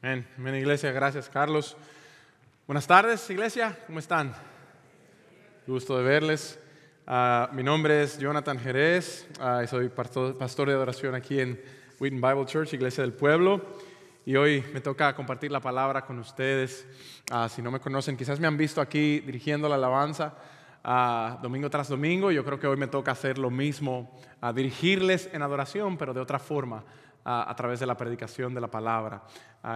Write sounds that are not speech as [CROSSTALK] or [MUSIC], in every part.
Amén, iglesia. Gracias, Carlos. Buenas tardes, iglesia. ¿Cómo están? Gusto de verles. Ah, mi nombre es Jonathan Jerez. Ah, soy pastor, de adoración aquí en Wheaton Bible Church, Iglesia del Pueblo. Y hoy me toca compartir la palabra con ustedes. Ah, si no me conocen, quizás me han visto aquí dirigiendo la alabanza domingo tras domingo. Yo creo que hoy me toca hacer lo mismo, dirigirles en adoración, pero de otra forma a, través de la predicación de la palabra.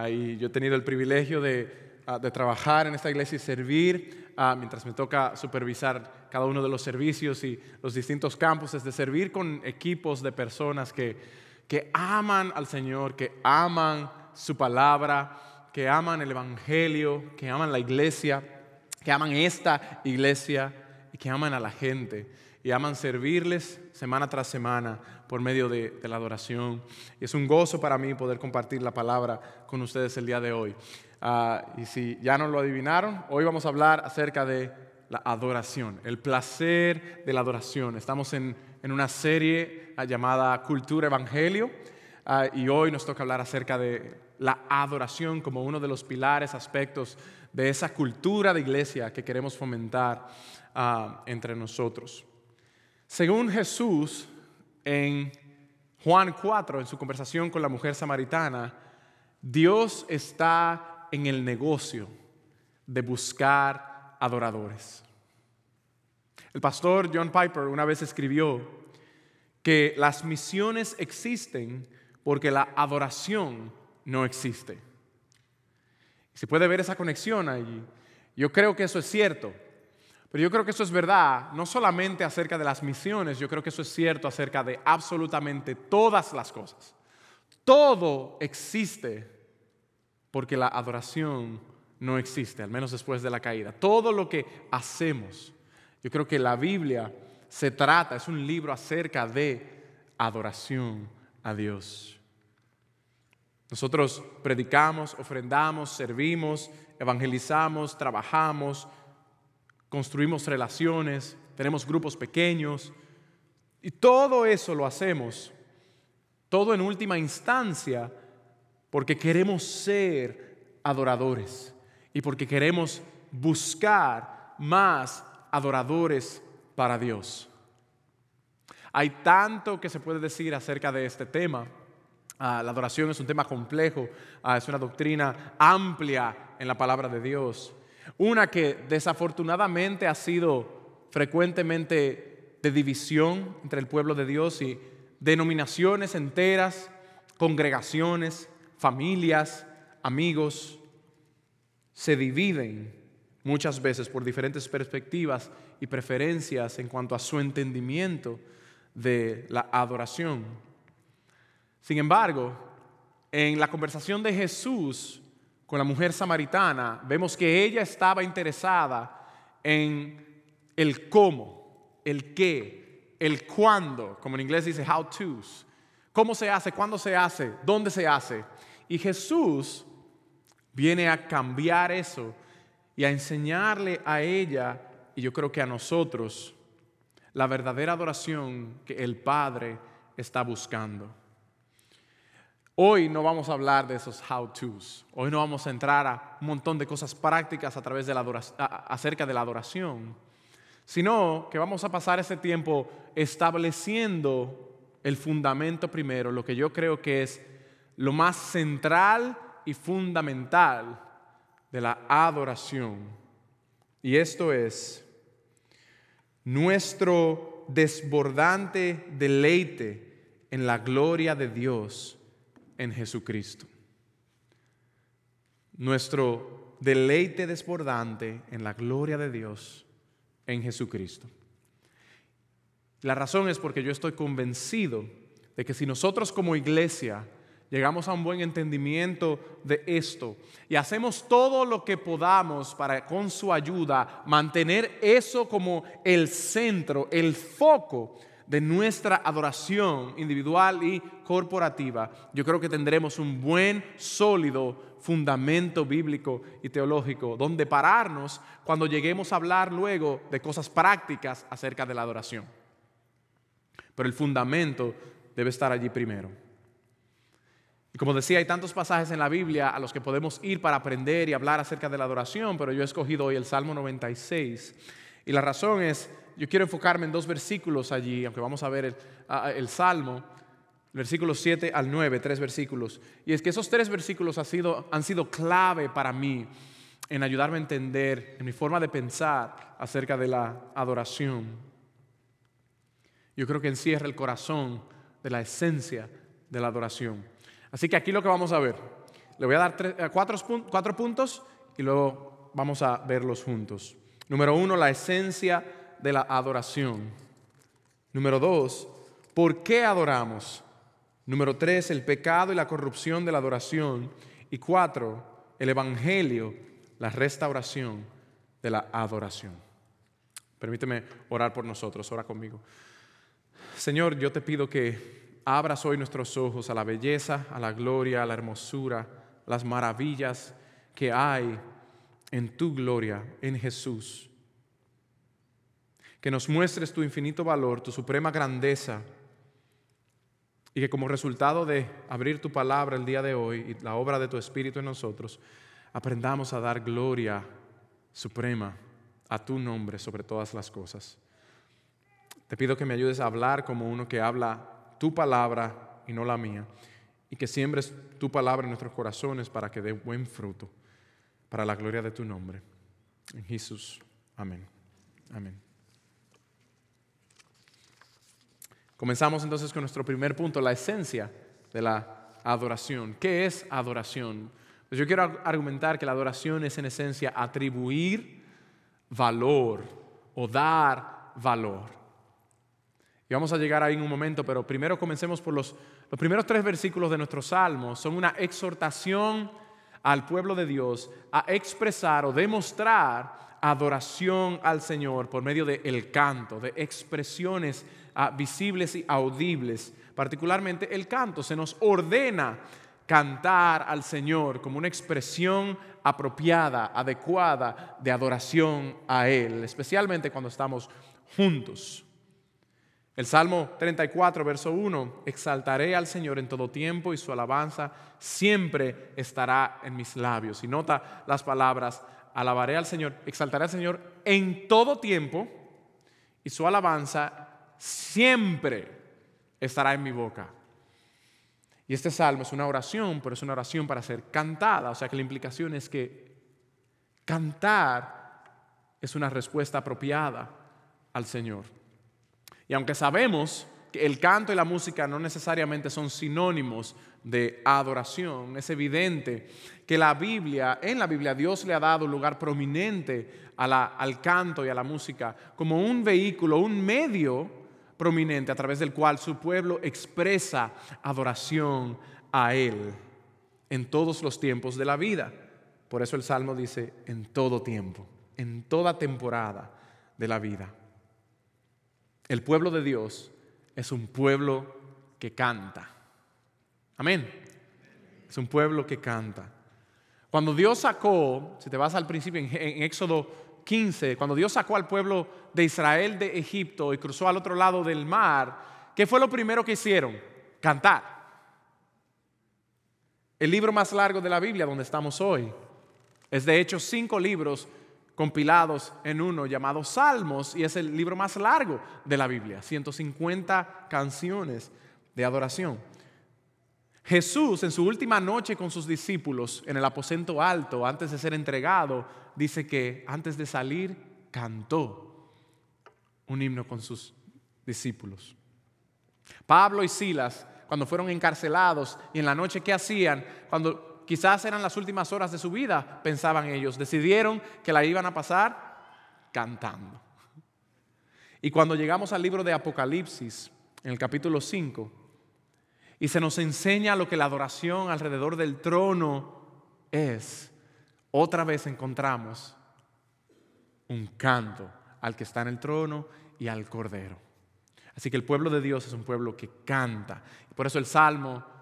y yo he tenido el privilegio de, de trabajar en esta iglesia y servir mientras me toca supervisar cada uno de los servicios y los distintos campos, de servir con equipos de personas que, que aman al Señor, que aman su palabra, que aman el Evangelio, que aman la iglesia, que aman esta iglesia y que aman a la gente y aman servirles semana tras semana por medio de, la adoración. Y es un gozo para mí poder compartir la palabra con ustedes el día de hoy. Ah, y si ya no lo adivinaron, hoy vamos a hablar acerca de la adoración, el placer de la adoración. Estamos en, una serie ah, llamada Cultura Evangelio ah, y hoy nos toca hablar acerca de la adoración como uno de los pilares, aspectos de esa cultura de iglesia que queremos fomentar entre nosotros. Según Jesús, en Juan 4, en su conversación con la mujer samaritana, Dios está en el negocio de buscar adoradores. El pastor John Piper una vez escribió que las misiones existen porque la adoración no existe. Se puede ver esa conexión allí. Yo creo que eso es cierto. Pero yo creo que eso es verdad, no solamente acerca de las misiones, yo creo que eso es cierto acerca de absolutamente todas las cosas. Todo existe porque la adoración no existe, al menos después de la caída. Todo lo que hacemos, yo creo que la Biblia se trata, es un libro acerca de adoración a Dios. Nosotros predicamos, ofrendamos, servimos, evangelizamos, trabajamos, construimos relaciones, tenemos grupos pequeños y todo eso lo hacemos, todo en última instancia, porque queremos ser adoradores y porque queremos buscar más adoradores para Dios. Hay tanto que se puede decir acerca de este tema. Ah, la adoración es un tema complejo, ah, es una doctrina amplia en la palabra de Dios. Una que desafortunadamente ha sido frecuentemente de división entre el pueblo de Dios y denominaciones enteras, congregaciones, familias, amigos, se dividen muchas veces por diferentes perspectivas y preferencias en cuanto a su entendimiento de la adoración. Sin embargo, en la conversación de Jesús con la mujer samaritana, vemos que ella estaba interesada en el cómo, el qué, el cuándo, como en inglés dice how to's, cómo se hace, cuándo se hace, dónde se hace. Y Jesús viene a cambiar eso y a enseñarle a ella, y yo creo que a nosotros, la verdadera adoración que el Padre está buscando. Hoy no vamos a hablar de esos how-tos. Hoy no vamos a entrar a un montón de cosas prácticas a través de la acerca de la adoración, sino que vamos a pasar ese tiempo estableciendo el fundamento primero, lo que yo creo que es lo más central y fundamental de la adoración. Y esto es nuestro desbordante deleite en la gloria de Dios en Jesucristo. Nuestro deleite desbordante en la gloria de Dios en Jesucristo. La razón es porque yo estoy convencido de que si nosotros como iglesia llegamos a un buen entendimiento de esto y hacemos todo lo que podamos para con su ayuda mantener eso como el centro, el foco de nuestra adoración individual y corporativa, yo creo que tendremos un buen, sólido fundamento bíblico y teológico donde pararnos cuando lleguemos a hablar luego de cosas prácticas acerca de la adoración. Pero el fundamento debe estar allí primero. Y como decía, hay tantos pasajes en la Biblia a los que podemos ir para aprender y hablar acerca de la adoración, pero yo he escogido hoy el Salmo 96. Y la razón es, yo quiero enfocarme en dos versículos allí, aunque vamos a ver el, Salmo, versículos 7 al 9, tres versículos. Y es que esos tres versículos han sido, han sido clave para mí en ayudarme a entender, en mi forma de pensar acerca de la adoración. Yo creo que encierra el corazón de la esencia de la adoración. Así que aquí lo que vamos a ver, le voy a dar eh, cuatro, cuatro puntos y luego vamos a verlos juntos. Número uno, la esencia de la adoración. Número dos, ¿por qué adoramos? Número tres, el pecado y la corrupción de la adoración. Y cuatro, el evangelio, la restauración de la adoración. Permíteme orar por nosotros, ora conmigo. Señor, yo te pido que abras hoy nuestros ojos a la belleza, a la gloria, a la hermosura, las maravillas que hay en tu gloria, en Jesús. Que nos muestres tu infinito valor, tu suprema grandeza, y que como resultado de abrir tu palabra el día de hoy y la obra de tu Espíritu en nosotros, aprendamos a dar gloria suprema a tu nombre sobre todas las cosas. Te pido que me ayudes a hablar como uno que habla tu palabra y no la mía, y que siembres tu palabra en nuestros corazones para que dé buen fruto, para la gloria de tu nombre. En Jesús, amén. Amén. Comenzamos entonces con nuestro primer punto, la esencia de la adoración. ¿Qué es adoración? Pues yo quiero argumentar que la adoración es en esencia atribuir valor o dar valor vamos a llegar ahí en un momento, pero primero comencemos por los, los primeros tres versículos de nuestro salmo. Son una exhortación al pueblo de Dios a expresar o demostrar adoración al Señor por medio del el canto, de expresiones ah, visibles y audibles. Particularmente el canto se nos ordena cantar al Señor como una expresión apropiada, adecuada de adoración a Él, especialmente cuando estamos juntos. El Salmo 34, verso 1, exaltaré al Señor en todo tiempo y su alabanza siempre estará en mis labios. Y nota las palabras, alabaré al Señor, exaltaré al Señor en todo tiempo y su alabanza siempre estará en mi boca. Y este salmo es una oración, pero es una oración para ser cantada. O sea que la implicación es que cantar es una respuesta apropiada al Señor. Y aunque sabemos que el canto y la música no necesariamente son sinónimos de adoración, es evidente que la Biblia, en la Biblia Dios le ha dado un lugar prominente al canto y a la música como un vehículo, un medio prominente a través del cual su pueblo expresa adoración a Él en todos los tiempos de la vida. Por eso el Salmo dice, en todo tiempo, en toda temporada de la vida. El pueblo de Dios es un pueblo que canta. Amén. Es un pueblo que canta. Cuando Dios sacó, si te vas al principio en, Éxodo 15, cuando Dios sacó al pueblo de Israel de Egipto y cruzó al otro lado del mar, ¿qué fue lo primero que hicieron? Cantar. El libro más largo de la Biblia donde estamos hoy es de hecho cinco libros compilados en uno llamado Salmos y es el libro más largo de la Biblia, 150 canciones de adoración. Jesús en su última noche con sus discípulos en el aposento alto, antes de ser entregado, dice que antes de salir cantó un himno con sus discípulos. Pablo y Silas, cuando fueron encarcelados y en la noche, ¿qué hacían? Cuando quizás eran las últimas horas de su vida, pensaban ellos. Decidieron que la iban a pasar cantando. Y cuando llegamos al libro de Apocalipsis, en el capítulo 5, y se nos enseña lo que la adoración alrededor del trono es, otra vez encontramos un canto al que está en el trono y al cordero. Así que el pueblo de Dios es un pueblo que canta. Por eso el Salmo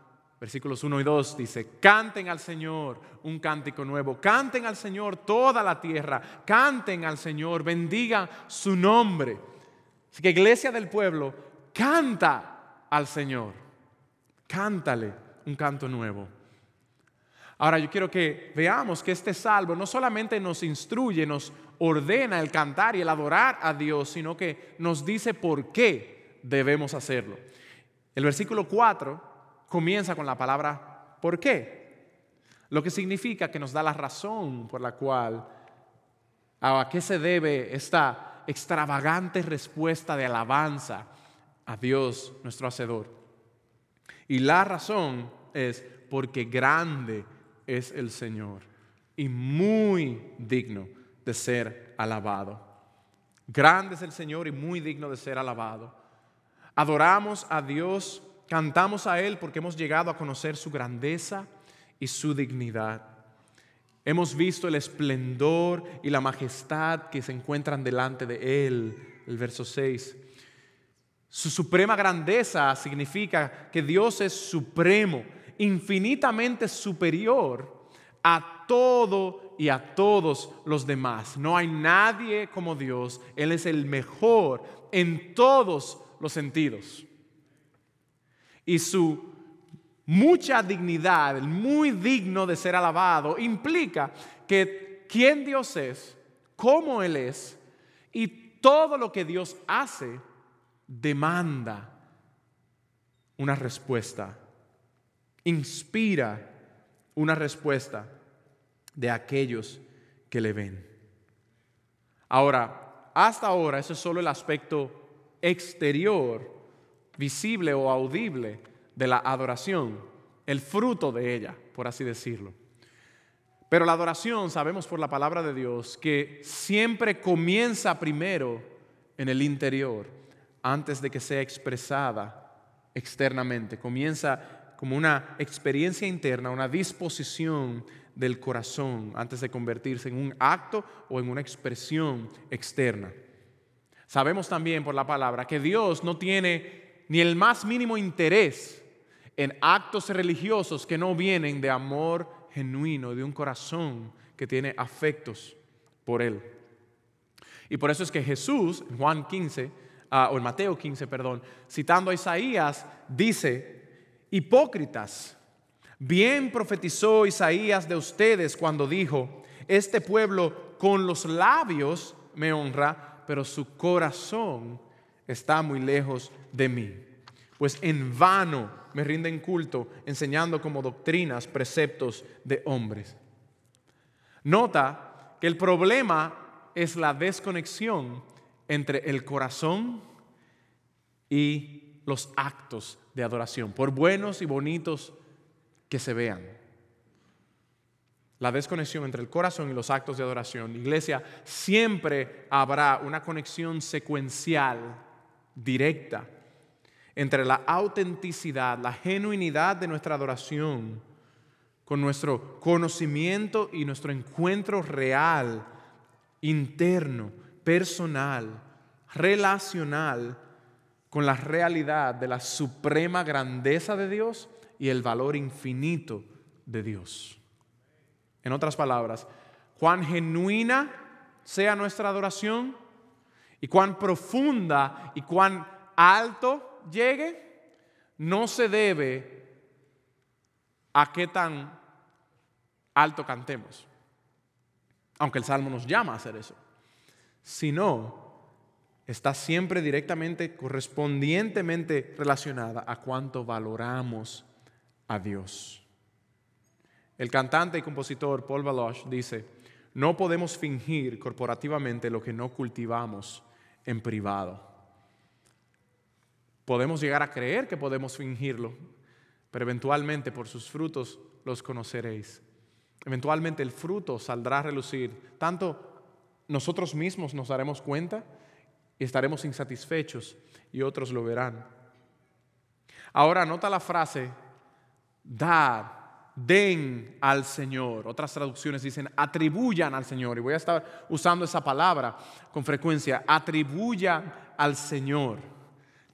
Versículos 1 y 2 dice, canten al Señor un cántico nuevo, canten al Señor toda la tierra, canten al Señor, bendiga su nombre. Así que iglesia del pueblo, canta al Señor, cántale un canto nuevo. Ahora yo quiero que veamos que este salvo no solamente nos instruye, nos ordena el cantar y el adorar a Dios, sino que nos dice por qué debemos hacerlo. El versículo 4 comienza con la palabra ¿por qué? Lo que significa que nos da la razón por la cual, a qué se debe esta extravagante respuesta de alabanza a Dios nuestro Hacedor. Y la razón es porque grande es el Señor y muy digno de ser alabado. Grande es el Señor y muy digno de ser alabado. Adoramos a Dios, cantamos a Él porque hemos llegado a conocer su grandeza y su dignidad. Hemos visto el esplendor y la majestad que se encuentran delante de Él. El verso 6. Su suprema grandeza significa que Dios es supremo infinitamente superior a todo y a todos los demás. No hay nadie como Dios. Él es el mejor en todos los sentidos. Y su mucha dignidad, muy digno de ser alabado, implica que quién Dios es, cómo Él es y todo lo que Dios hace demanda una respuesta inspira una respuesta de aquellos que le ven. Ahora, hasta ahora ese es solo el aspecto exterior, visible o audible de la adoración, el fruto de ella, por así decirlo. Pero la adoración, sabemos por la palabra de Dios, que siempre comienza primero en el interior, antes de que sea expresada externamente. Comienza como una experiencia interna, una disposición del corazón antes de convertirse en un acto o en una expresión externa. Sabemos también por la palabra que Dios no tiene ni el más mínimo interés en actos religiosos que no vienen de amor genuino, de un corazón que tiene afectos por Él. Y por eso es que Jesús, en Juan 15, ah, o en Mateo 15, perdón, citando a Isaías, dice, Hipócritas, bien profetizó Isaías de ustedes cuando dijo, este pueblo con los labios me honra, pero su corazón está muy lejos de mí. Pues en vano me rinden culto enseñando como doctrinas preceptos de hombres. Nota que el problema es la desconexión entre el corazón y los actos de adoración, por buenos y bonitos que se vean. La desconexión entre el corazón y los actos de adoración. Iglesia, siempre habrá una conexión secuencial, directa, entre la autenticidad, la genuinidad de nuestra adoración, con nuestro conocimiento y nuestro encuentro real, interno, personal, relacional con la realidad de la suprema grandeza de Dios y el valor infinito de Dios. En otras palabras, cuán genuina sea nuestra adoración y cuán profunda y cuán alto llegue, no se debe a qué tan alto cantemos, aunque el Salmo nos llama a hacer eso, sino está siempre directamente, correspondientemente relacionada a cuánto valoramos a Dios. El cantante y compositor Paul Baloch dice, no podemos fingir corporativamente lo que no cultivamos en privado. Podemos llegar a creer que podemos fingirlo, pero eventualmente por sus frutos los conoceréis. Eventualmente el fruto saldrá a relucir. Tanto nosotros mismos nos daremos cuenta y estaremos insatisfechos y otros lo verán. Ahora nota la frase, dad, den al Señor. Otras traducciones dicen, atribuyan al Señor. Y voy a estar usando esa palabra con frecuencia, atribuyan al Señor.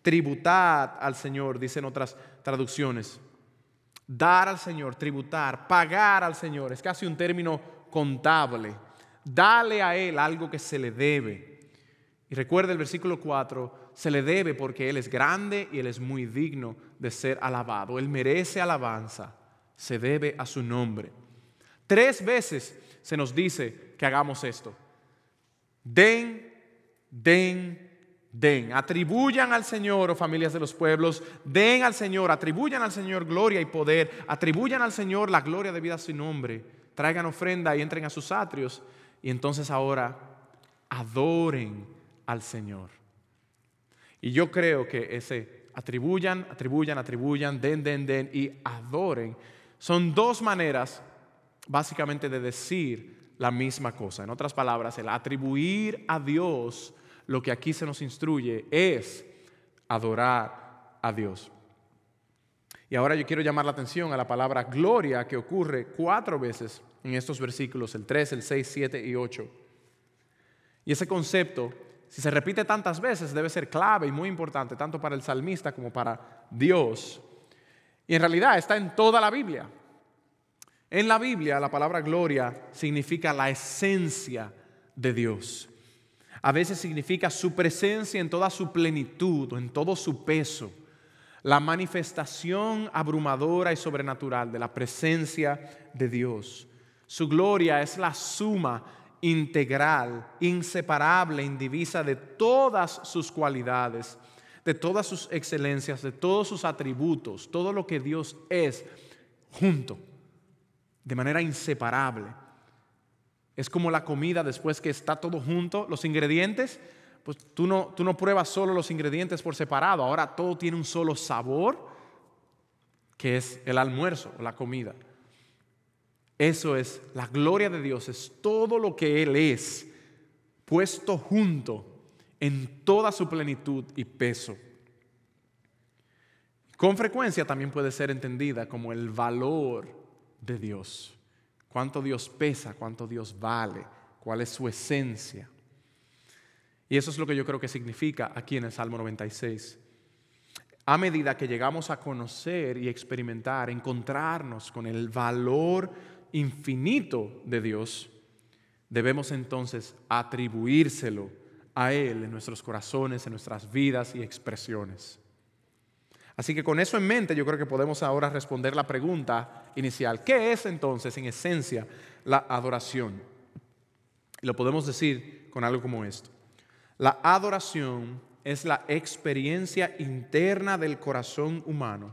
Tributad al Señor, dicen otras traducciones. Dar al Señor, tributar, pagar al Señor. Es casi un término contable. Dale a Él algo que se le debe. Y recuerda el versículo 4, se le debe porque Él es grande y Él es muy digno de ser alabado. Él merece alabanza, se debe a su nombre. Tres veces se nos dice que hagamos esto. Den, den, den. Atribuyan al Señor, oh familias de los pueblos, den al Señor, atribuyan al Señor gloria y poder, atribuyan al Señor la gloria debida a su nombre, traigan ofrenda y entren a sus atrios. Y entonces ahora adoren al Señor. Y yo creo que ese atribuyan, atribuyan, atribuyan, den, den, den y adoren son dos maneras básicamente de decir la misma cosa. En otras palabras, el atribuir a Dios lo que aquí se nos instruye es adorar a Dios. Y ahora yo quiero llamar la atención a la palabra gloria que ocurre cuatro veces en estos versículos, el 3, el 6, 7 y 8. Y ese concepto, si se repite tantas veces, debe ser clave y muy importante, tanto para el salmista como para Dios. Y en realidad está en toda la Biblia. En la Biblia la palabra gloria significa la esencia de Dios. A veces significa su presencia en toda su plenitud, en todo su peso. La manifestación abrumadora y sobrenatural de la presencia de Dios. Su gloria es la suma integral, inseparable, indivisa de todas sus cualidades, de todas sus excelencias, de todos sus atributos, todo lo que Dios es junto, de manera inseparable. Es como la comida después que está todo junto, los ingredientes, pues tú no, tú no pruebas solo los ingredientes por separado, ahora todo tiene un solo sabor, que es el almuerzo la comida. Eso es la gloria de Dios, es todo lo que Él es, puesto junto en toda su plenitud y peso. Con frecuencia también puede ser entendida como el valor de Dios cuánto Dios pesa, cuánto Dios vale, cuál es su esencia. Y eso es lo que yo creo que significa aquí en el Salmo 96. A medida que llegamos a conocer y experimentar, encontrarnos con el valor infinito de Dios, debemos entonces atribuírselo a Él en nuestros corazones, en nuestras vidas y expresiones. Así que con eso en mente yo creo que podemos ahora responder la pregunta inicial. ¿Qué es entonces en esencia la adoración? Y lo podemos decir con algo como esto. La adoración es la experiencia interna del corazón humano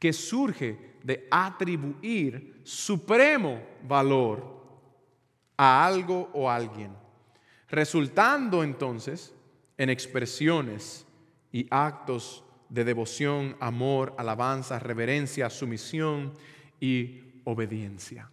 que surge de atribuir supremo valor a algo o a alguien, resultando entonces en expresiones y actos de devoción, amor, alabanza, reverencia, sumisión y obediencia.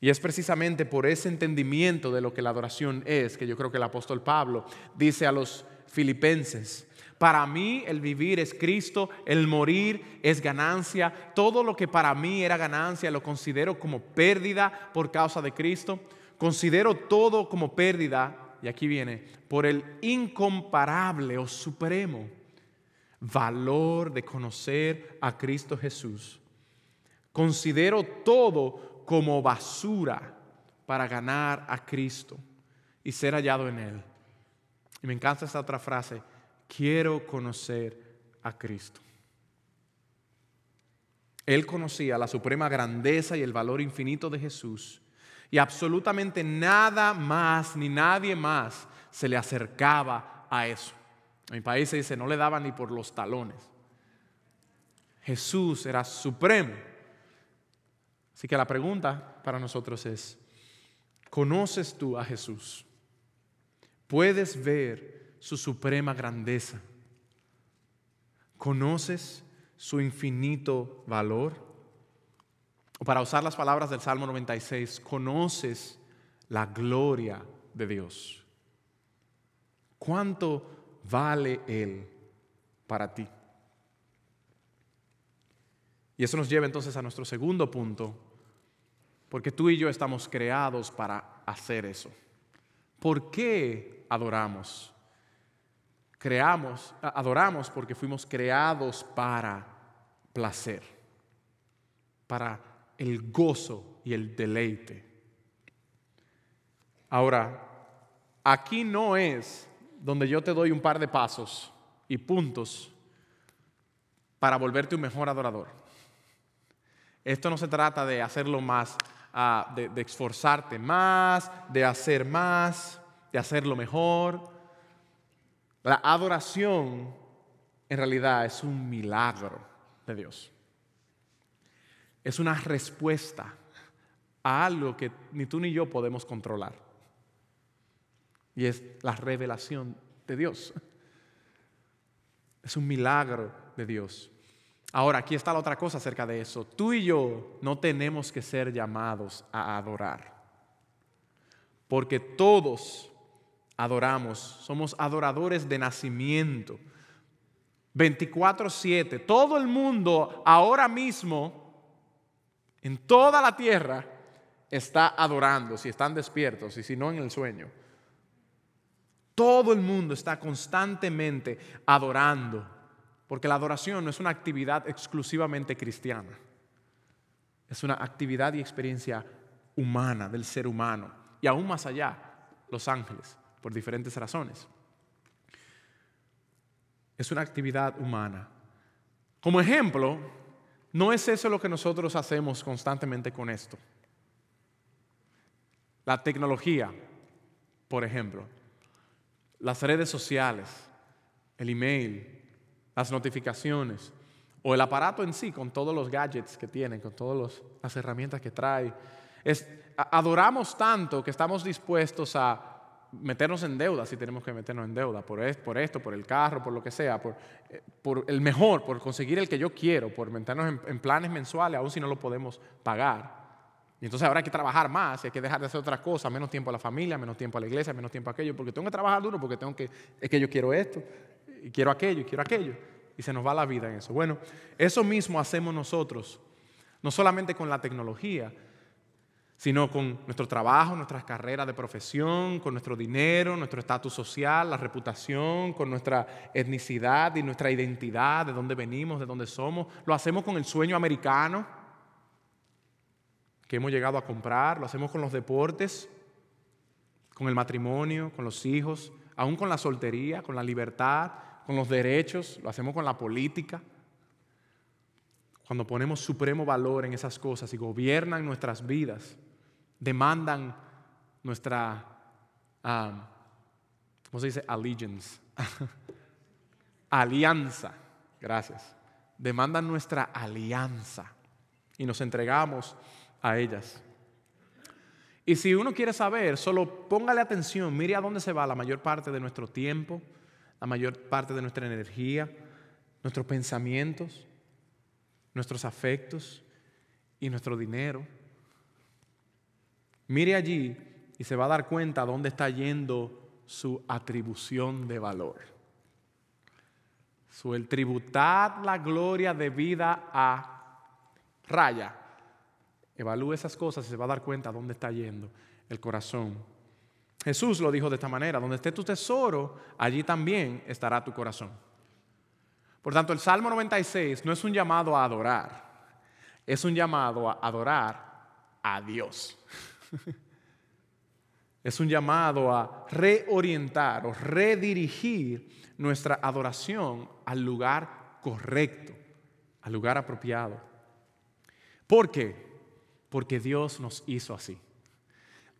Y es precisamente por ese entendimiento de lo que la adoración es que yo creo que el apóstol Pablo dice a los filipenses, para mí el vivir es Cristo, el morir es ganancia, todo lo que para mí era ganancia lo considero como pérdida por causa de Cristo, considero todo como pérdida y aquí viene, por el incomparable o supremo valor de conocer a Cristo Jesús. Considero todo como basura para ganar a Cristo y ser hallado en Él. Y me encanta esta otra frase, quiero conocer a Cristo. Él conocía la suprema grandeza y el valor infinito de Jesús y absolutamente nada más ni nadie más se le acercaba a eso. En mi país se dice, no le daban ni por los talones. Jesús era supremo. Así que la pregunta para nosotros es, ¿conoces tú a Jesús? ¿Puedes ver su suprema grandeza? ¿Conoces su infinito valor? O para usar las palabras del Salmo 96, conoces la gloria de Dios. ¿Cuánto vale Él para ti? Y eso nos lleva entonces a nuestro segundo punto, porque tú y yo estamos creados para hacer eso. ¿Por qué adoramos? Creamos, adoramos porque fuimos creados para placer, para el gozo y el deleite. Ahora, aquí no es donde yo te doy un par de pasos y puntos para volverte un mejor adorador. Esto no se trata de hacerlo más, ah, de, de esforzarte más, de hacer más, de hacerlo mejor. La adoración en realidad es un milagro de Dios. Es una respuesta a algo que ni tú ni yo podemos controlar. Y es la revelación de Dios. Es un milagro de Dios. Ahora, aquí está la otra cosa acerca de eso. Tú y yo no tenemos que ser llamados a adorar. Porque todos adoramos, somos adoradores de nacimiento. 24/7, todo el mundo ahora mismo, en toda la tierra, está adorando, si están despiertos y si no en el sueño. Todo el mundo está constantemente adorando, porque la adoración no es una actividad exclusivamente cristiana, es una actividad y experiencia humana del ser humano, y aún más allá, los ángeles, por diferentes razones. Es una actividad humana. Como ejemplo, no es eso lo que nosotros hacemos constantemente con esto. La tecnología, por ejemplo las redes sociales, el email, las notificaciones o el aparato en sí con todos los gadgets que tiene, con todas las herramientas que trae. Es, adoramos tanto que estamos dispuestos a meternos en deuda si tenemos que meternos en deuda por, esto, por el carro, por lo que sea, por, eh, por, el mejor, por conseguir el que yo quiero, por meternos en, en planes mensuales, aun si no lo podemos pagar. Y entonces ahora hay que trabajar más, hay que dejar de hacer otras cosas, menos tiempo a la familia, menos tiempo a la iglesia, menos tiempo a aquello, porque tengo que trabajar duro, porque tengo que, es que yo quiero esto, y quiero aquello, y quiero aquello. Y se nos va la vida en eso. Bueno, eso mismo hacemos nosotros, no solamente con la tecnología, sino con nuestro trabajo, nuestras carreras de profesión, con nuestro dinero, nuestro estatus social, la reputación, con nuestra etnicidad y nuestra identidad, de dónde venimos, de dónde somos. Lo hacemos con el sueño americano que hemos llegado a comprar, lo hacemos con los deportes, con el matrimonio, con los hijos, aún con la soltería, con la libertad, con los derechos, lo hacemos con la política. Cuando ponemos supremo valor en esas cosas y gobiernan nuestras vidas, demandan nuestra, ah, ¿cómo se dice? Allegiance. [LAUGHS] alianza. Gracias. Demandan nuestra alianza y nos entregamos a ellas. Y si uno quiere saber, solo póngale atención, mire a dónde se va la mayor parte de nuestro tiempo, la mayor parte de nuestra energía, nuestros pensamientos, nuestros afectos y nuestro dinero. Mire allí y se va a dar cuenta dónde está yendo su atribución de valor. Su el tributar la gloria de vida a raya Evalúe esas cosas y se va a dar cuenta dónde está yendo el corazón. Jesús lo dijo de esta manera, donde esté tu tesoro, allí también estará tu corazón. Por tanto, el Salmo 96 no es un llamado a adorar, es un llamado a adorar a Dios. [LAUGHS] es un llamado a reorientar o redirigir nuestra adoración al lugar correcto, al lugar apropiado. ¿Por qué? Porque Dios nos hizo así.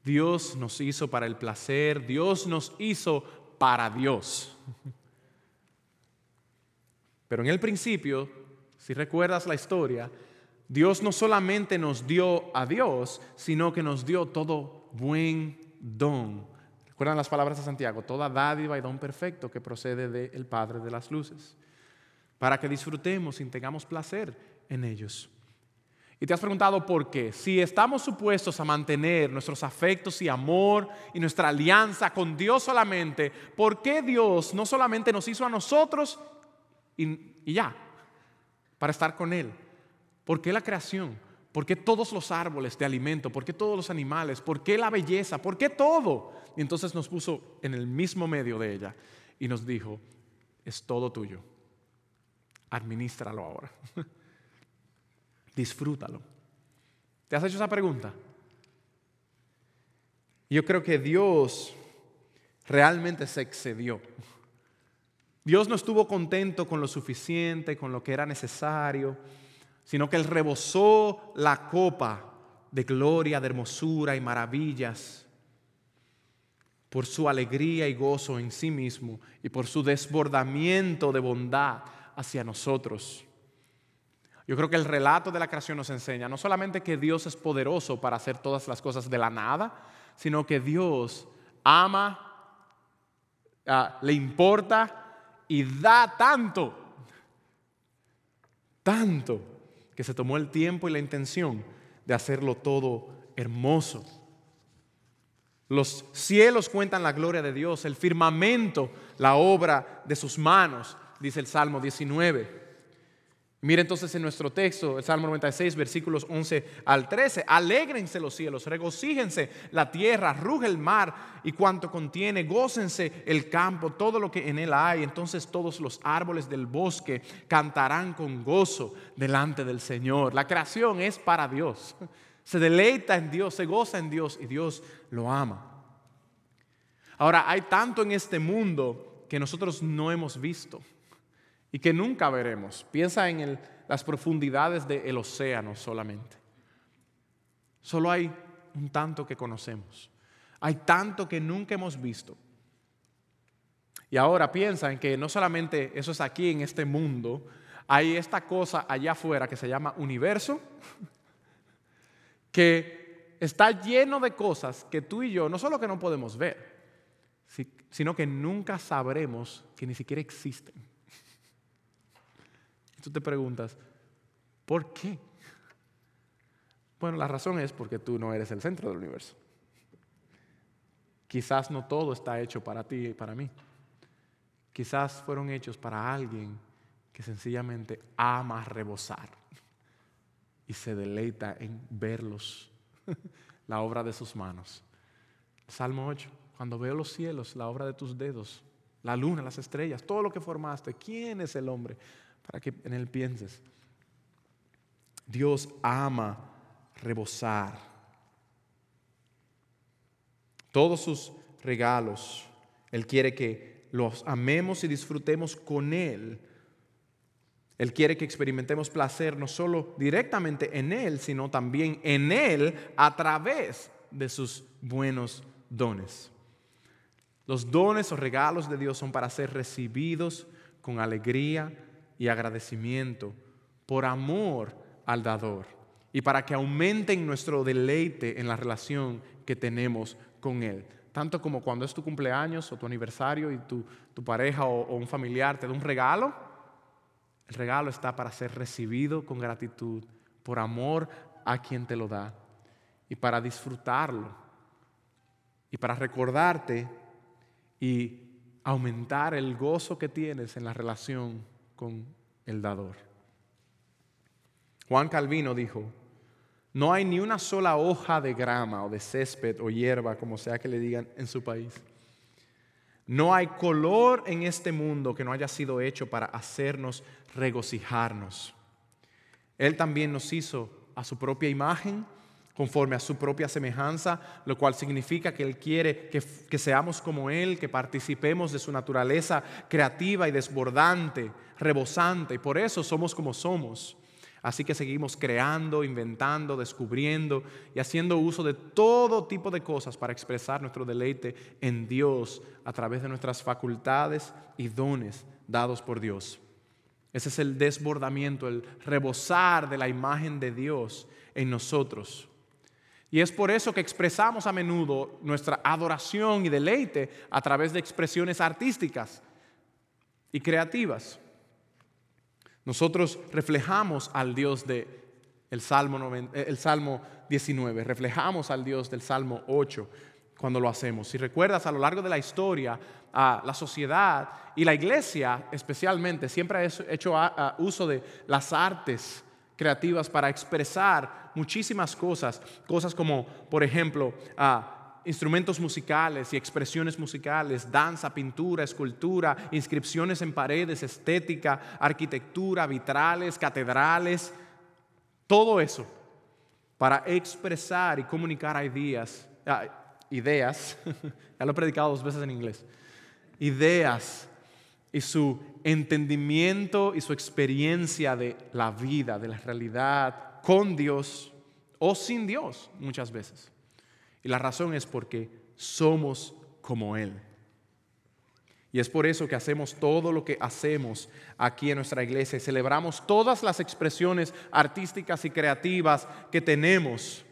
Dios nos hizo para el placer, Dios nos hizo para Dios. [LAUGHS] Pero en el principio, si recuerdas la historia, Dios no solamente nos dio a Dios, sino que nos dio todo buen don. ¿Recuerdan las palabras de Santiago? Toda dádiva y don perfecto que procede del Padre de las Luces, para que disfrutemos y tengamos placer en ellos. Y te has preguntado por qué. Si estamos supuestos a mantener nuestros afectos y amor y nuestra alianza con Dios solamente, ¿por qué Dios no solamente nos hizo a nosotros y, ya, para estar con Él? ¿Por qué la creación? ¿Por qué todos los árboles de alimento? ¿Por qué todos los animales? ¿Por qué la belleza? ¿Por qué todo? Y entonces nos puso en el mismo medio de ella y nos dijo, es todo tuyo. Administralo ahora. [LAUGHS] disfrútalo. ¿Te has hecho esa pregunta? Yo creo que Dios realmente se excedió Dios no estuvo contento con lo suficiente, con lo que era necesario, sino que Él rebosó la copa de gloria, de hermosura y maravillas por su alegría y gozo en sí mismo y por su desbordamiento de bondad hacia nosotros. Yo creo que el relato de la creación nos enseña no solamente que Dios es poderoso para hacer todas las cosas de la nada, sino que Dios ama, ah, le importa y da tanto, tanto, que se tomó el tiempo y la intención de hacerlo todo hermoso. Los cielos cuentan la gloria de Dios, el firmamento, la obra de sus manos, dice el Salmo 19. Mire entonces en nuestro texto, el Salmo 96, versículos 11 al 13. Alégrense los cielos, regocíjense la tierra, ruge el mar y cuanto contiene, gócense el campo, todo lo que en él hay. Entonces todos los árboles del bosque cantarán con gozo delante del Señor. La creación es para Dios. Se deleita en Dios, se goza en Dios y Dios lo ama. Ahora, hay tanto en este mundo que nosotros no hemos visto y que nunca veremos. Piensa en las profundidades del océano solamente. Solo hay un tanto que conocemos. Hay tanto que nunca hemos visto. Y ahora piensa en que no solamente eso es aquí en este mundo, hay esta cosa allá afuera que se llama universo, que está lleno de cosas que tú y yo no solo que no podemos ver, sino que nunca sabremos que ni siquiera existen. Tú te preguntas, ¿por qué? Bueno, la razón es porque tú no eres el centro del universo. Quizás no todo está hecho para ti y para mí. Quizás fueron hechos para alguien que sencillamente ama rebosar y se deleita en verlos, [LAUGHS] la obra de sus manos. Salmo 8, cuando veo los cielos, la obra de tus dedos, la luna, las estrellas, todo lo que formaste, ¿quién es el hombre para que en él pienses. Dios ama rebosar. Todos sus regalos, Él quiere que los amemos y disfrutemos con Él. Él quiere que experimentemos placer no solo directamente en Él, sino también en Él a través de sus buenos dones. Los dones o regalos de Dios son para ser recibidos con alegría, y agradecimiento por amor al dador y para que aumenten nuestro deleite en la relación que tenemos con Él. Tanto como cuando es tu cumpleaños o tu aniversario y tu, pareja o, o un familiar te da un regalo, el regalo está para ser recibido con gratitud por amor a quien te lo da y para disfrutarlo y para recordarte y aumentar el gozo que tienes en la relación con el dador. Juan Calvino dijo, no hay ni una sola hoja de grama o de césped o hierba, como sea que le digan en su país. No hay color en este mundo que no haya sido hecho para hacernos regocijarnos. Él también nos hizo a su propia imagen conforme a su propia semejanza, lo cual significa que Él quiere que, seamos como Él, que participemos de su naturaleza creativa y desbordante, rebosante, y por eso somos como somos. Así que seguimos creando, inventando, descubriendo y haciendo uso de todo tipo de cosas para expresar nuestro deleite en Dios a través de nuestras facultades y dones dados por Dios. Ese es el desbordamiento, el rebosar de la imagen de Dios en nosotros. Y es por eso que expresamos a menudo nuestra adoración y deleite a través de expresiones artísticas y creativas. Nosotros reflejamos al Dios de el Salmo, eh, el Salmo 19, reflejamos al Dios del Salmo 8 cuando lo hacemos. Si recuerdas, a lo largo de la historia, la sociedad y la iglesia especialmente siempre ha hecho uso de las artes creativas para expresar muchísimas cosas, cosas como, por ejemplo, ah, instrumentos musicales y expresiones musicales, danza, pintura, escultura, inscripciones en paredes, estética, arquitectura, vitrales, catedrales, todo eso para expresar y comunicar ideas, ah, ideas, [LAUGHS] ya lo he predicado dos veces en inglés, ideas y su entendimiento y su experiencia de la vida, de la realidad con Dios o sin Dios muchas veces. Y la razón es porque somos como Él. Y es por eso que hacemos todo lo que hacemos aquí en nuestra iglesia y celebramos todas las expresiones artísticas y creativas que tenemos.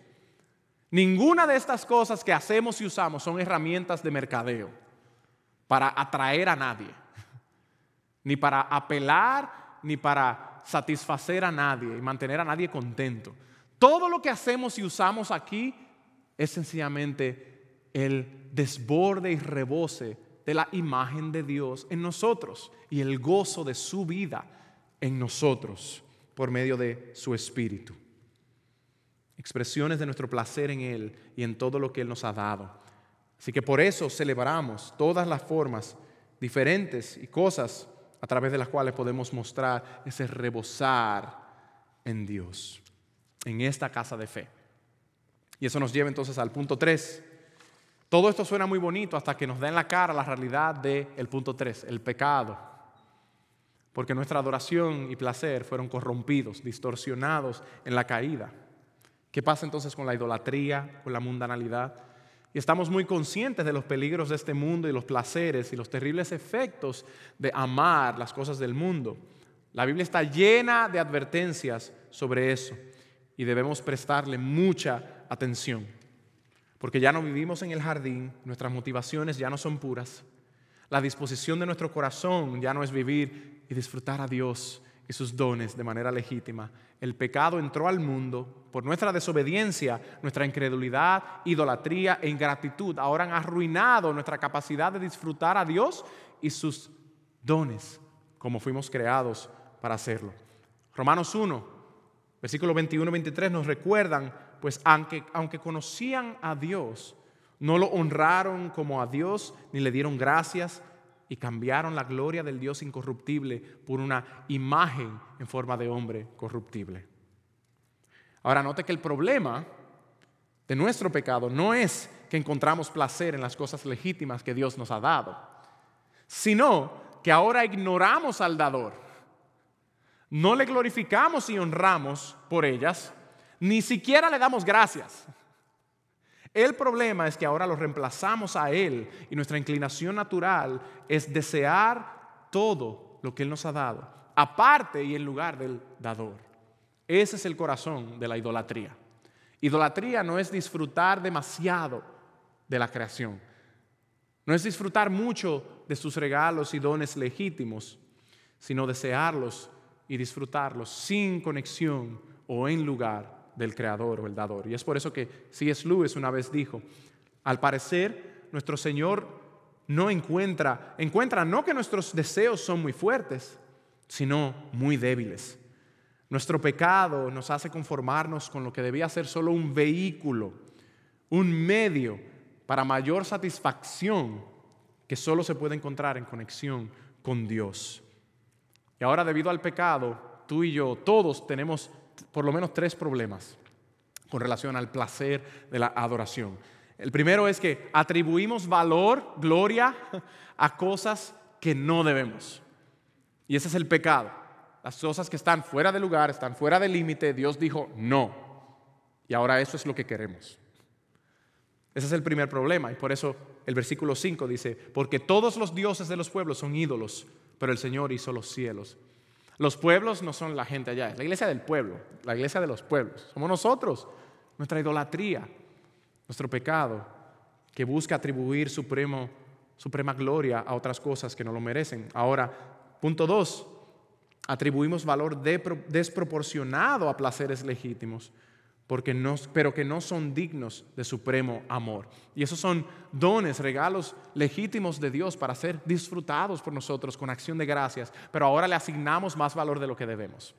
Ninguna de estas cosas que hacemos y usamos son herramientas de mercadeo para atraer a nadie ni para apelar, ni para satisfacer a nadie y mantener a nadie contento. Todo lo que hacemos y usamos aquí es sencillamente el desborde y rebose de la imagen de Dios en nosotros y el gozo de su vida en nosotros por medio de su Espíritu. Expresiones de nuestro placer en Él y en todo lo que Él nos ha dado. Así que por eso celebramos todas las formas diferentes y cosas a través de las cuales podemos mostrar ese rebosar en Dios, en esta casa de fe. Y eso nos lleva entonces al punto 3. Todo esto suena muy bonito hasta que nos da en la cara la realidad del punto 3, el pecado. Porque nuestra adoración y placer fueron corrompidos, distorsionados en la caída. ¿Qué pasa entonces con la idolatría, con la mundanalidad? Y estamos muy conscientes de los peligros de este mundo y los placeres y los terribles efectos de amar las cosas del mundo. La Biblia está llena de advertencias sobre eso y debemos prestarle mucha atención. Porque ya no vivimos en el jardín, nuestras motivaciones ya no son puras. La disposición de nuestro corazón ya no es vivir y disfrutar a Dios y sus dones de manera legítima. El pecado entró al mundo por nuestra desobediencia, nuestra incredulidad, idolatría e ingratitud. Ahora han arruinado nuestra capacidad de disfrutar a Dios y sus dones como fuimos creados para hacerlo. Romanos 1, versículos 21 y 23 nos recuerdan, pues aunque, aunque conocían a Dios, no lo honraron como a Dios ni le dieron gracias y cambiaron la gloria del Dios incorruptible por una imagen en forma de hombre corruptible. Ahora note que el problema de nuestro pecado no es que encontramos placer en las cosas legítimas que Dios nos ha dado, sino que ahora ignoramos al dador. No le glorificamos y honramos por ellas, ni siquiera le damos gracias. El problema es que ahora lo reemplazamos a Él y nuestra inclinación natural es desear todo lo que Él nos ha dado, aparte y en lugar del dador. Ese es el corazón de la idolatría. Idolatría no es disfrutar demasiado de la creación, no es disfrutar mucho de sus regalos y dones legítimos, sino desearlos y disfrutarlos sin conexión o en lugar del creador o el dador. Y es por eso que C.S. Lewis una vez dijo, al parecer nuestro Señor no encuentra, encuentra no que nuestros deseos son muy fuertes, sino muy débiles. Nuestro pecado nos hace conformarnos con lo que debía ser solo un vehículo, un medio para mayor satisfacción que solo se puede encontrar en conexión con Dios. Y ahora debido al pecado, tú y yo, todos tenemos por lo menos tres problemas con relación al placer de la adoración. El primero es que atribuimos valor, gloria a cosas que no debemos. Y ese es el pecado. Las cosas que están fuera de lugar, están fuera del límite, Dios dijo no. Y ahora eso es lo que queremos. Ese es el primer problema. Y por eso el versículo 5 dice, porque todos los dioses de los pueblos son ídolos, pero el Señor hizo los cielos. Los pueblos no son la gente allá, es la iglesia del pueblo, la iglesia de los pueblos. Somos nosotros, nuestra idolatría, nuestro pecado, que busca atribuir supremo, suprema gloria a otras cosas que no lo merecen. Ahora, punto dos, atribuimos valor desproporcionado a placeres legítimos porque no, pero que no son dignos de supremo amor. Y esos son dones, regalos legítimos de Dios para ser disfrutados por nosotros con acción de gracias, pero ahora le asignamos más valor de lo que debemos.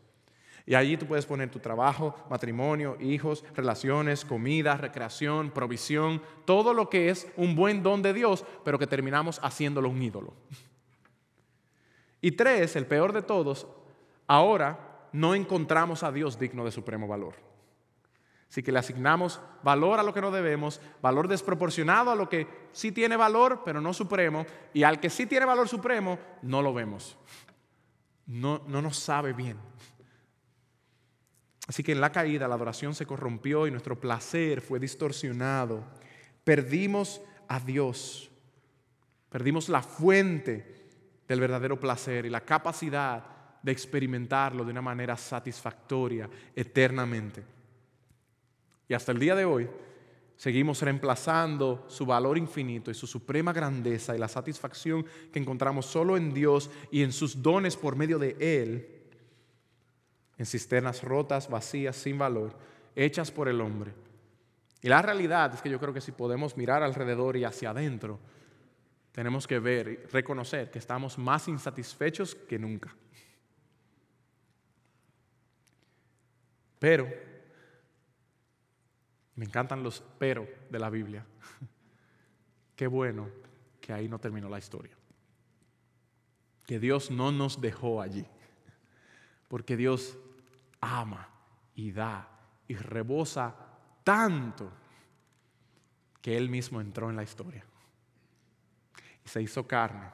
Y allí tú puedes poner tu trabajo, matrimonio, hijos, relaciones, comida, recreación, provisión, todo lo que es un buen don de Dios, pero que terminamos haciéndolo un ídolo. Y tres, el peor de todos, ahora no encontramos a Dios digno de supremo valor Así que le asignamos valor a lo que no debemos, valor desproporcionado a lo que sí tiene valor, pero no supremo, y al que sí tiene valor supremo, no lo vemos. No, no nos sabe bien. Así que en la caída la adoración se corrompió y nuestro placer fue distorsionado. Perdimos a Dios. Perdimos la fuente del verdadero placer y la capacidad de experimentarlo de una manera satisfactoria eternamente. Y hasta el día de hoy seguimos reemplazando su valor infinito y su suprema grandeza y la satisfacción que encontramos solo en Dios y en sus dones por medio de Él, en cisternas rotas, vacías, sin valor, hechas por el hombre. Y la realidad es que yo creo que si podemos mirar alrededor y hacia adentro, tenemos que ver y reconocer que estamos más insatisfechos que nunca. Pero me encantan los pero de la Biblia. [LAUGHS] Qué bueno que ahí no terminó la historia. Que Dios no nos dejó allí. Porque Dios ama y da y rebosa tanto que Él mismo entró en la historia. Y se hizo carne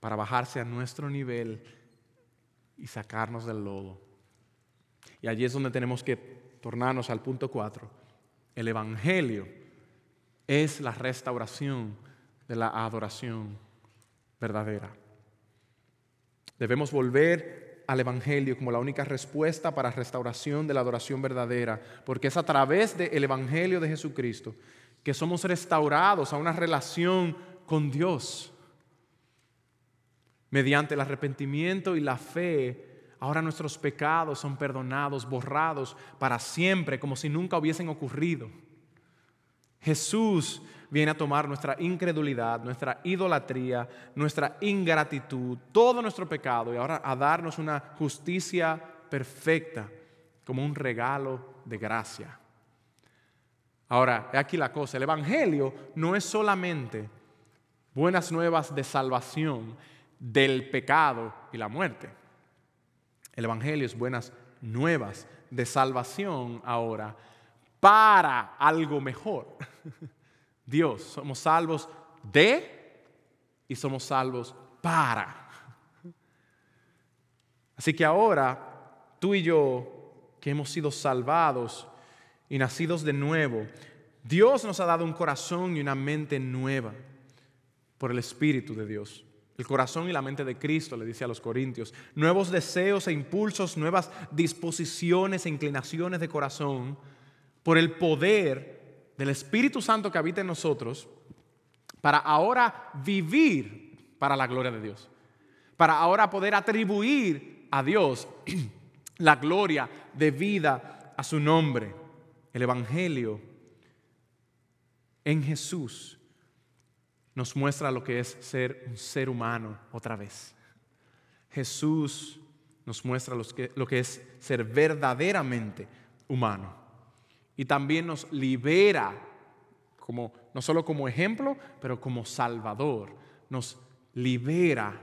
para bajarse a nuestro nivel y sacarnos del lodo. Y allí es donde tenemos que tornarnos al punto 4, el Evangelio es la restauración de la adoración verdadera. Debemos volver al Evangelio como la única respuesta para restauración de la adoración verdadera, porque es a través del Evangelio de Jesucristo que somos restaurados a una relación con Dios. Mediante el arrepentimiento y la fe Ahora nuestros pecados son perdonados, borrados para siempre, como si nunca hubiesen ocurrido. Jesús viene a tomar nuestra incredulidad, nuestra idolatría, nuestra ingratitud, todo nuestro pecado y ahora a darnos una justicia perfecta como un regalo de gracia. Ahora, aquí la cosa, el Evangelio no es solamente buenas nuevas de salvación del pecado y la muerte. El Evangelio es buenas nuevas de salvación ahora para algo mejor. [LAUGHS] Dios, somos salvos de y somos salvos para. Así que ahora tú y yo, que hemos sido salvados y nacidos de nuevo, Dios nos ha dado un corazón y una mente nueva por el Espíritu de Dios el corazón y la mente de Cristo, le dice a los Corintios, nuevos deseos e impulsos, nuevas disposiciones e inclinaciones de corazón, por el poder del Espíritu Santo que habita en nosotros, para ahora vivir para la gloria de Dios, para ahora poder atribuir a Dios [CLEARS THROAT] la gloria de vida a su nombre. El Evangelio en Jesús nos muestra lo que es ser un ser humano otra vez. Jesús nos muestra lo que, es ser verdaderamente humano. Y también nos libera, como, no solo como ejemplo, pero como Salvador. Nos libera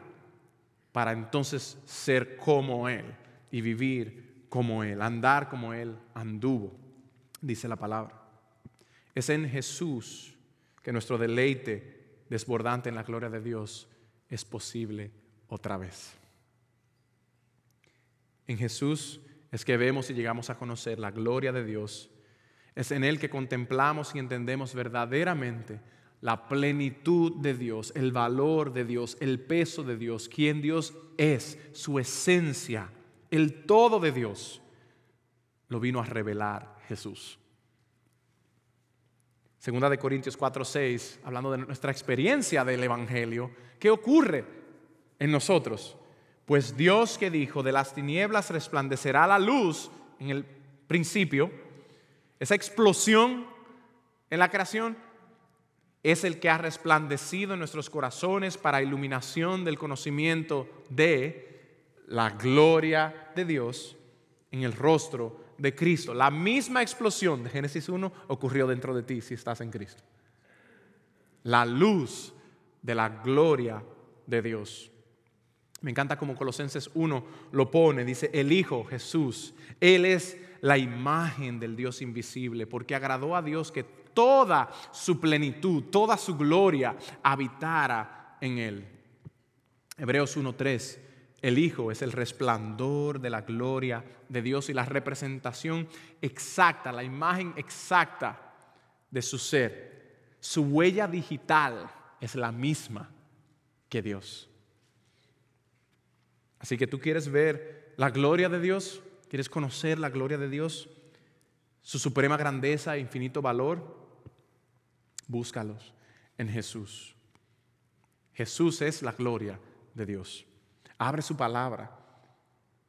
para entonces ser como Él y vivir como Él, andar como Él anduvo, dice la palabra. Es en Jesús que nuestro deleite desbordante en la gloria de Dios es posible otra vez. En Jesús es que vemos y llegamos a conocer la gloria de Dios. Es en Él que contemplamos y entendemos verdaderamente la plenitud de Dios, el valor de Dios, el peso de Dios, quién Dios es, su esencia, el todo de Dios. Lo vino a revelar Jesús. Segunda de Corintios 4, 6, hablando de nuestra experiencia del Evangelio, ¿qué ocurre en nosotros? Pues Dios que dijo, de las tinieblas resplandecerá la luz en el principio, esa explosión en la creación, es el que ha resplandecido en nuestros corazones para iluminación del conocimiento de la gloria de Dios en el rostro de Cristo. La misma explosión de Génesis 1 ocurrió dentro de ti si estás en Cristo. La luz de la gloria de Dios. Me encanta como Colosenses 1 lo pone, dice, el Hijo Jesús, Él es la imagen del Dios invisible, porque agradó a Dios que toda su plenitud, toda su gloria habitara en él. Hebreos 1.3, el Hijo es el resplandor de la gloria de Dios y la representación exacta, la imagen exacta de su ser. Su huella digital es la misma que Dios. Así que tú quieres ver la gloria de Dios, quieres conocer la gloria de Dios, su suprema grandeza e infinito valor, búscalos en Jesús. Jesús es la gloria de Dios. Abre su palabra,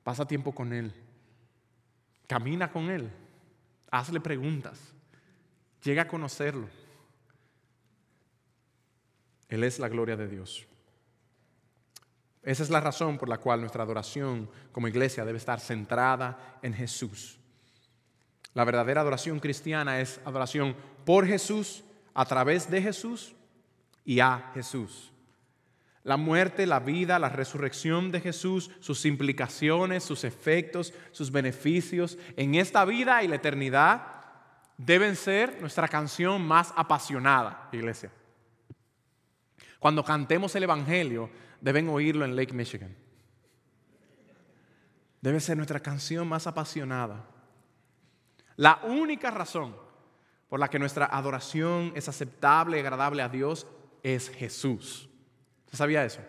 pasa tiempo con Él, camina con Él, hazle preguntas, llega a conocerlo. Él es la gloria de Dios. Esa es la razón por la cual nuestra adoración como iglesia debe estar centrada en Jesús. La verdadera adoración cristiana es adoración por Jesús, a través de Jesús y a Jesús. La muerte, la vida, la resurrección de Jesús, sus implicaciones, sus efectos, sus beneficios en esta vida y la eternidad deben ser nuestra canción más apasionada, iglesia. Cuando cantemos el Evangelio, deben oírlo en Lake Michigan. Debe ser nuestra canción más apasionada. La única razón por la que nuestra adoración es aceptable y agradable a Dios es Jesús. ¿Usted sabía eso?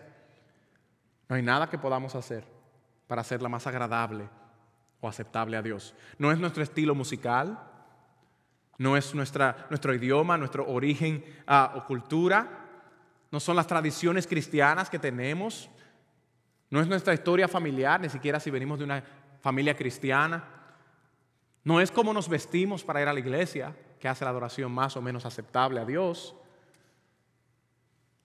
No hay nada que podamos hacer para hacerla más agradable o aceptable a Dios. No es nuestro estilo musical, no es nuestra, nuestro idioma, nuestro origen ah, o cultura, no son las tradiciones cristianas que tenemos, no es nuestra historia familiar, ni siquiera si venimos de una familia cristiana, no es cómo nos vestimos para ir a la iglesia, que hace la adoración más o menos aceptable a Dios.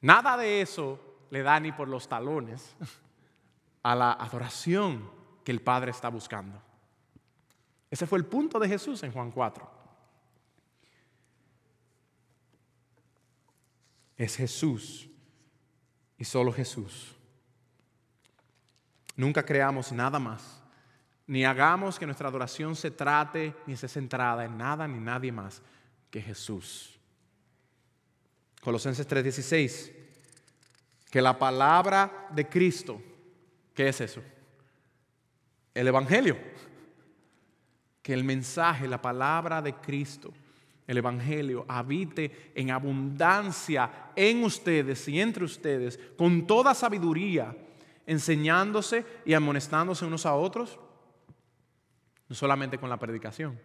Nada de eso le da ni por los talones a la adoración que el Padre está buscando. Ese fue el punto de Jesús en Juan 4. Es Jesús y solo Jesús. Nunca creamos nada más, ni hagamos que nuestra adoración se trate ni se centrada en nada ni nadie más que Jesús. Colosenses 3:16, que la palabra de Cristo, ¿qué es eso? El Evangelio. Que el mensaje, la palabra de Cristo, el Evangelio, habite en abundancia en ustedes y entre ustedes, con toda sabiduría, enseñándose y amonestándose unos a otros, no solamente con la predicación,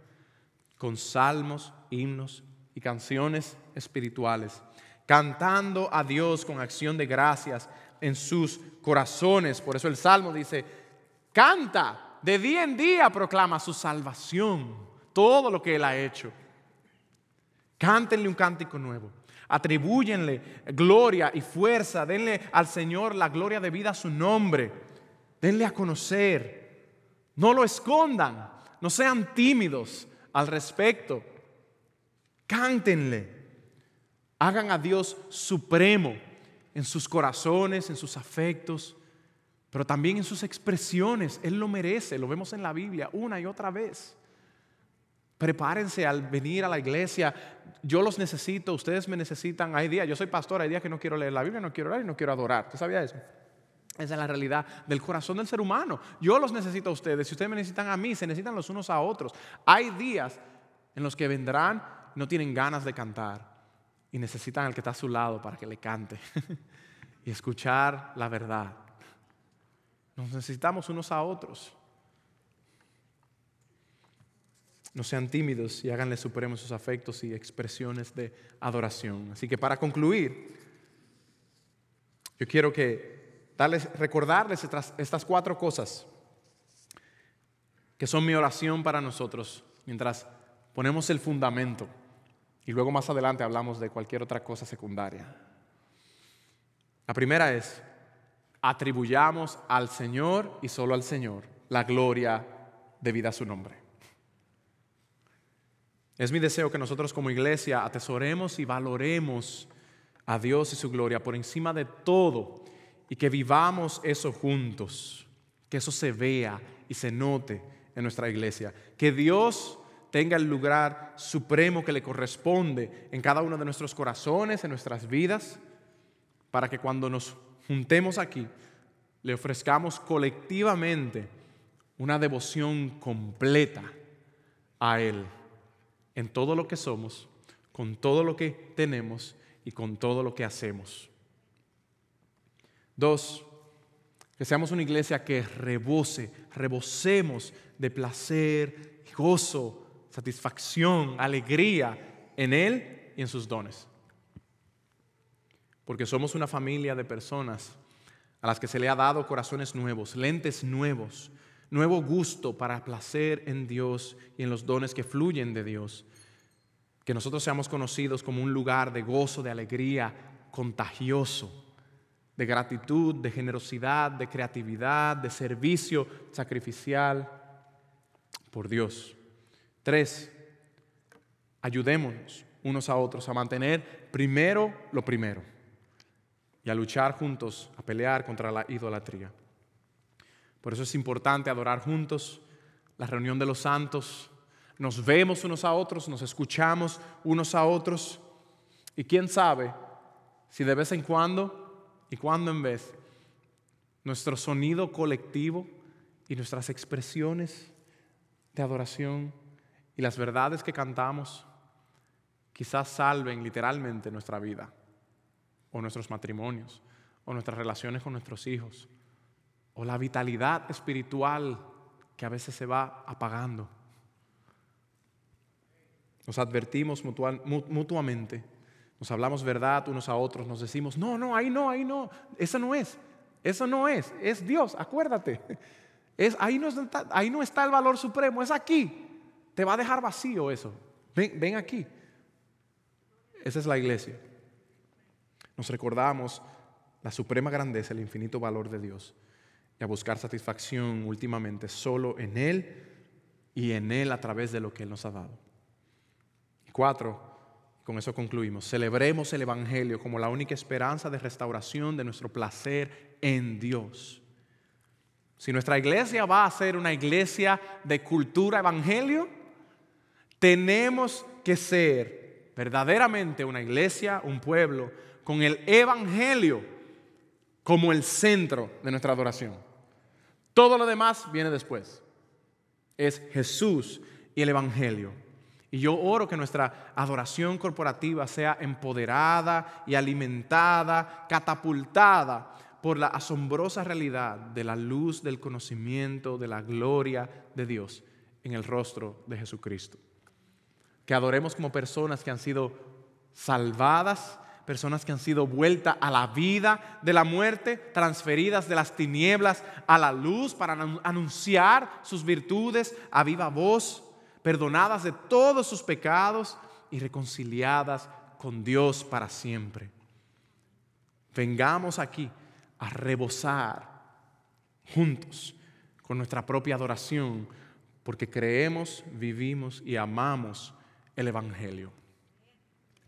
con salmos, himnos y canciones espirituales cantando a Dios con acción de gracias en sus corazones. Por eso el Salmo dice, canta, de día en día proclama su salvación, todo lo que Él ha hecho. Cántenle un cántico nuevo. Atribúyenle gloria y fuerza. Denle al Señor la gloria de vida a su nombre. Denle a conocer. No lo escondan. No sean tímidos al respecto. Cántenle. Hagan a Dios supremo en sus corazones, en sus afectos, pero también en sus expresiones. Él lo merece, lo vemos en la Biblia una y otra vez. Prepárense al venir a la iglesia. Yo los necesito, ustedes me necesitan. Hay días, yo soy pastor, hay días que no quiero leer la Biblia, no quiero orar y no quiero adorar. ¿Usted sabía eso? Esa es la realidad del corazón del ser humano. Yo los necesito a ustedes. Si ustedes me necesitan a mí, se necesitan los unos a otros. Hay días en los que vendrán, no tienen ganas de cantar y necesitan al que está a su lado para que le cante [LAUGHS] y escuchar la verdad. Nos necesitamos unos a otros. No sean tímidos y háganle supremos sus afectos y expresiones de adoración. Así que para concluir, yo quiero que darles, recordarles estas cuatro cosas que son mi oración para nosotros mientras ponemos el fundamento y luego más adelante hablamos de cualquier otra cosa secundaria. La primera es, atribuyamos al Señor y solo al Señor la gloria debida a su nombre. Es mi deseo que nosotros como iglesia atesoremos y valoremos a Dios y su gloria por encima de todo y que vivamos eso juntos, que eso se vea y se note en nuestra iglesia. Que Dios tenga el lugar supremo que le corresponde en cada uno de nuestros corazones, en nuestras vidas, para que cuando nos juntemos aquí, le ofrezcamos colectivamente una devoción completa a Él en todo lo que somos, con todo lo que tenemos y con todo lo que hacemos. Dos, que seamos una iglesia que rebose, rebosemos de placer, gozo, satisfacción, alegría en Él y en sus dones. Porque somos una familia de personas a las que se le ha dado corazones nuevos, lentes nuevos, nuevo gusto para placer en Dios y en los dones que fluyen de Dios. Que nosotros seamos conocidos como un lugar de gozo, de alegría, contagioso, de gratitud, de generosidad, de creatividad, de servicio sacrificial por Dios. Tres, ayudémonos unos a otros a mantener primero lo primero y a luchar juntos, a pelear contra la idolatría. Por eso es importante adorar juntos, la reunión de los santos, nos vemos unos a otros, nos escuchamos unos a otros y quién sabe si de vez en cuando y cuando en vez nuestro sonido colectivo y nuestras expresiones de adoración y las verdades que cantamos quizás salven literalmente nuestra vida o nuestros matrimonios o nuestras relaciones con nuestros hijos o la vitalidad espiritual que a veces se va apagando. Nos advertimos mutuamente, nos hablamos verdad unos a otros, nos decimos, no, no, ahí no, ahí no, eso no es, eso no es, es Dios, acuérdate. Es, ahí, no ahí no está el valor supremo, es aquí. Te va a dejar vacío eso. Ven, ven aquí. Esa es la iglesia. Nos recordamos la suprema grandeza, el infinito valor de Dios y a buscar satisfacción últimamente solo en Él y en Él a través de lo que Él nos ha dado. Cuatro, con eso concluimos, celebremos el Evangelio como la única esperanza de restauración de nuestro placer en Dios. Si nuestra iglesia va a ser una iglesia de cultura evangelio, tenemos que ser verdaderamente una iglesia, un pueblo, con el evangelio como el centro de nuestra adoración. Todo lo demás viene después. Es Jesús y el Evangelio. Y yo oro que nuestra adoración corporativa sea empoderada y alimentada, catapultada por la asombrosa realidad de la luz del conocimiento, de la gloria de Dios en el rostro de Jesucristo. Que adoremos como personas que han sido salvadas personas que han sido vueltas a la vida de la muerte, transferidas de las tinieblas a la luz para anunciar sus virtudes a viva voz, perdonadas de todos sus pecados y reconciliadas con Dios para siempre. Vengamos aquí a rebosar juntos con nuestra propia adoración, porque creemos, vivimos y amamos el Evangelio.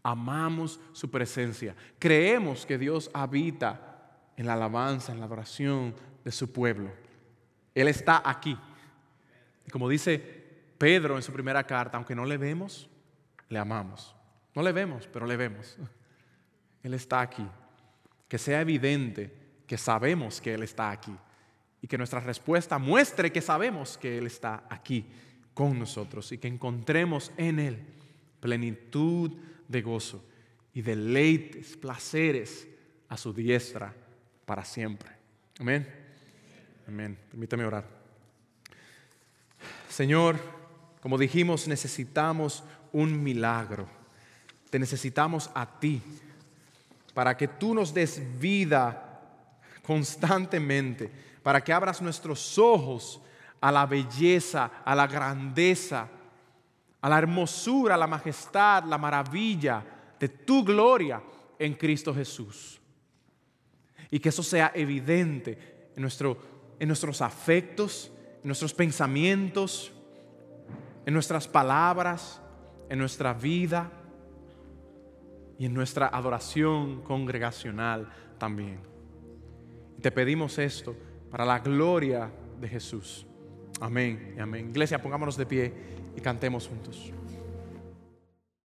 Amamos su presencia. Creemos que Dios habita en la alabanza, en la adoración de su pueblo. Él está aquí. Como dice Pedro en su primera carta, aunque no le vemos, le amamos. No le vemos, pero le vemos. [LAUGHS] Él está aquí. Que sea evidente que sabemos que Él está aquí. Y que nuestra respuesta muestre que sabemos que Él está aquí con nosotros y que encontremos en Él plenitud de gozo y deleites, placeres a su diestra para siempre. Amén. Amén. Permítame orar. Señor, como dijimos, necesitamos un milagro. Te necesitamos a ti para que tú nos des vida constantemente, para que abras nuestros ojos a la belleza, a la grandeza, a la hermosura, a la majestad, la maravilla de tu gloria en Cristo Jesús. Y que eso sea evidente en, nuestro, en nuestros afectos, en nuestros pensamientos, en nuestras palabras, en nuestra vida y en nuestra adoración congregacional también. te pedimos esto para la gloria de Jesús. Amén y amén. Iglesia, pongámonos de pie y cantemos juntos.